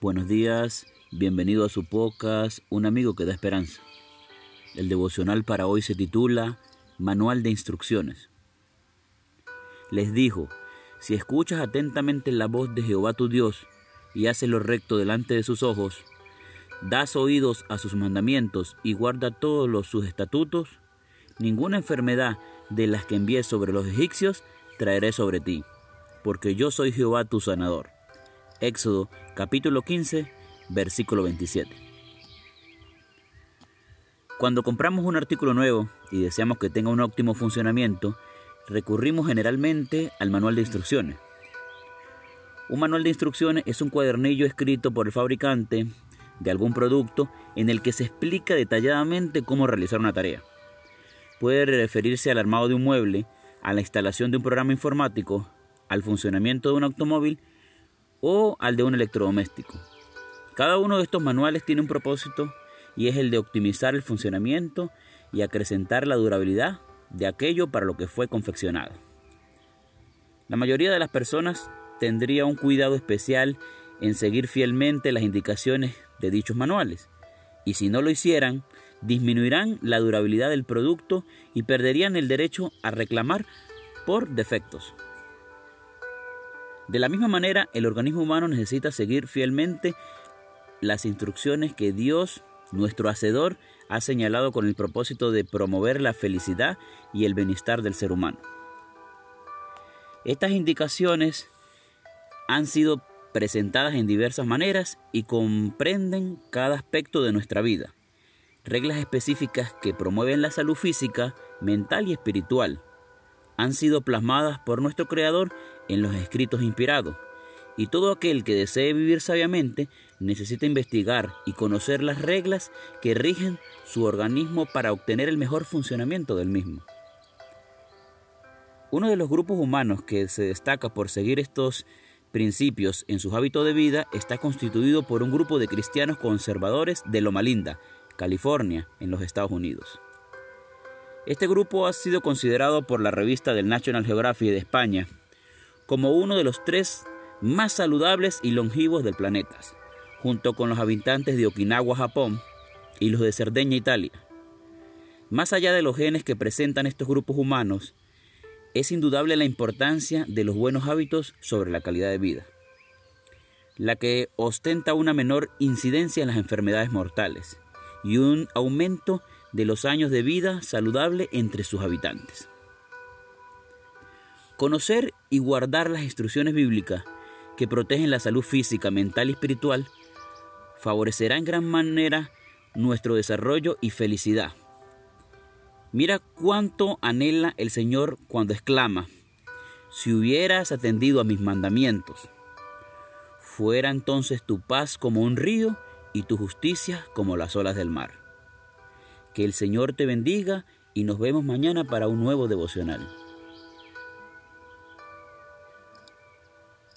Buenos días, bienvenido a su podcast Un amigo que da esperanza. El devocional para hoy se titula Manual de Instrucciones. Les dijo, si escuchas atentamente la voz de Jehová tu Dios y haces lo recto delante de sus ojos, das oídos a sus mandamientos y guarda todos los sus estatutos, ninguna enfermedad de las que envié sobre los egipcios traeré sobre ti, porque yo soy Jehová tu sanador. Éxodo capítulo 15, versículo 27. Cuando compramos un artículo nuevo y deseamos que tenga un óptimo funcionamiento, recurrimos generalmente al manual de instrucciones. Un manual de instrucciones es un cuadernillo escrito por el fabricante de algún producto en el que se explica detalladamente cómo realizar una tarea. Puede referirse al armado de un mueble, a la instalación de un programa informático, al funcionamiento de un automóvil o al de un electrodoméstico. Cada uno de estos manuales tiene un propósito y es el de optimizar el funcionamiento y acrecentar la durabilidad de aquello para lo que fue confeccionado. La mayoría de las personas tendría un cuidado especial en seguir fielmente las indicaciones de dichos manuales, y si no lo hicieran, disminuirán la durabilidad del producto y perderían el derecho a reclamar por defectos. De la misma manera, el organismo humano necesita seguir fielmente las instrucciones que Dios, nuestro Hacedor, ha señalado con el propósito de promover la felicidad y el bienestar del ser humano. Estas indicaciones han sido presentadas en diversas maneras y comprenden cada aspecto de nuestra vida. Reglas específicas que promueven la salud física, mental y espiritual han sido plasmadas por nuestro Creador en los escritos inspirados, y todo aquel que desee vivir sabiamente necesita investigar y conocer las reglas que rigen su organismo para obtener el mejor funcionamiento del mismo. Uno de los grupos humanos que se destaca por seguir estos principios en sus hábitos de vida está constituido por un grupo de cristianos conservadores de Loma Linda, California, en los Estados Unidos. Este grupo ha sido considerado por la revista del National Geographic de España como uno de los tres más saludables y longevos del planeta, junto con los habitantes de Okinawa, Japón, y los de Cerdeña, Italia. Más allá de los genes que presentan estos grupos humanos, es indudable la importancia de los buenos hábitos sobre la calidad de vida, la que ostenta una menor incidencia en las enfermedades mortales y un aumento de los años de vida saludable entre sus habitantes. Conocer y guardar las instrucciones bíblicas que protegen la salud física, mental y espiritual, favorecerá en gran manera nuestro desarrollo y felicidad. Mira cuánto anhela el Señor cuando exclama, si hubieras atendido a mis mandamientos, fuera entonces tu paz como un río y tu justicia como las olas del mar. Que el Señor te bendiga y nos vemos mañana para un nuevo devocional.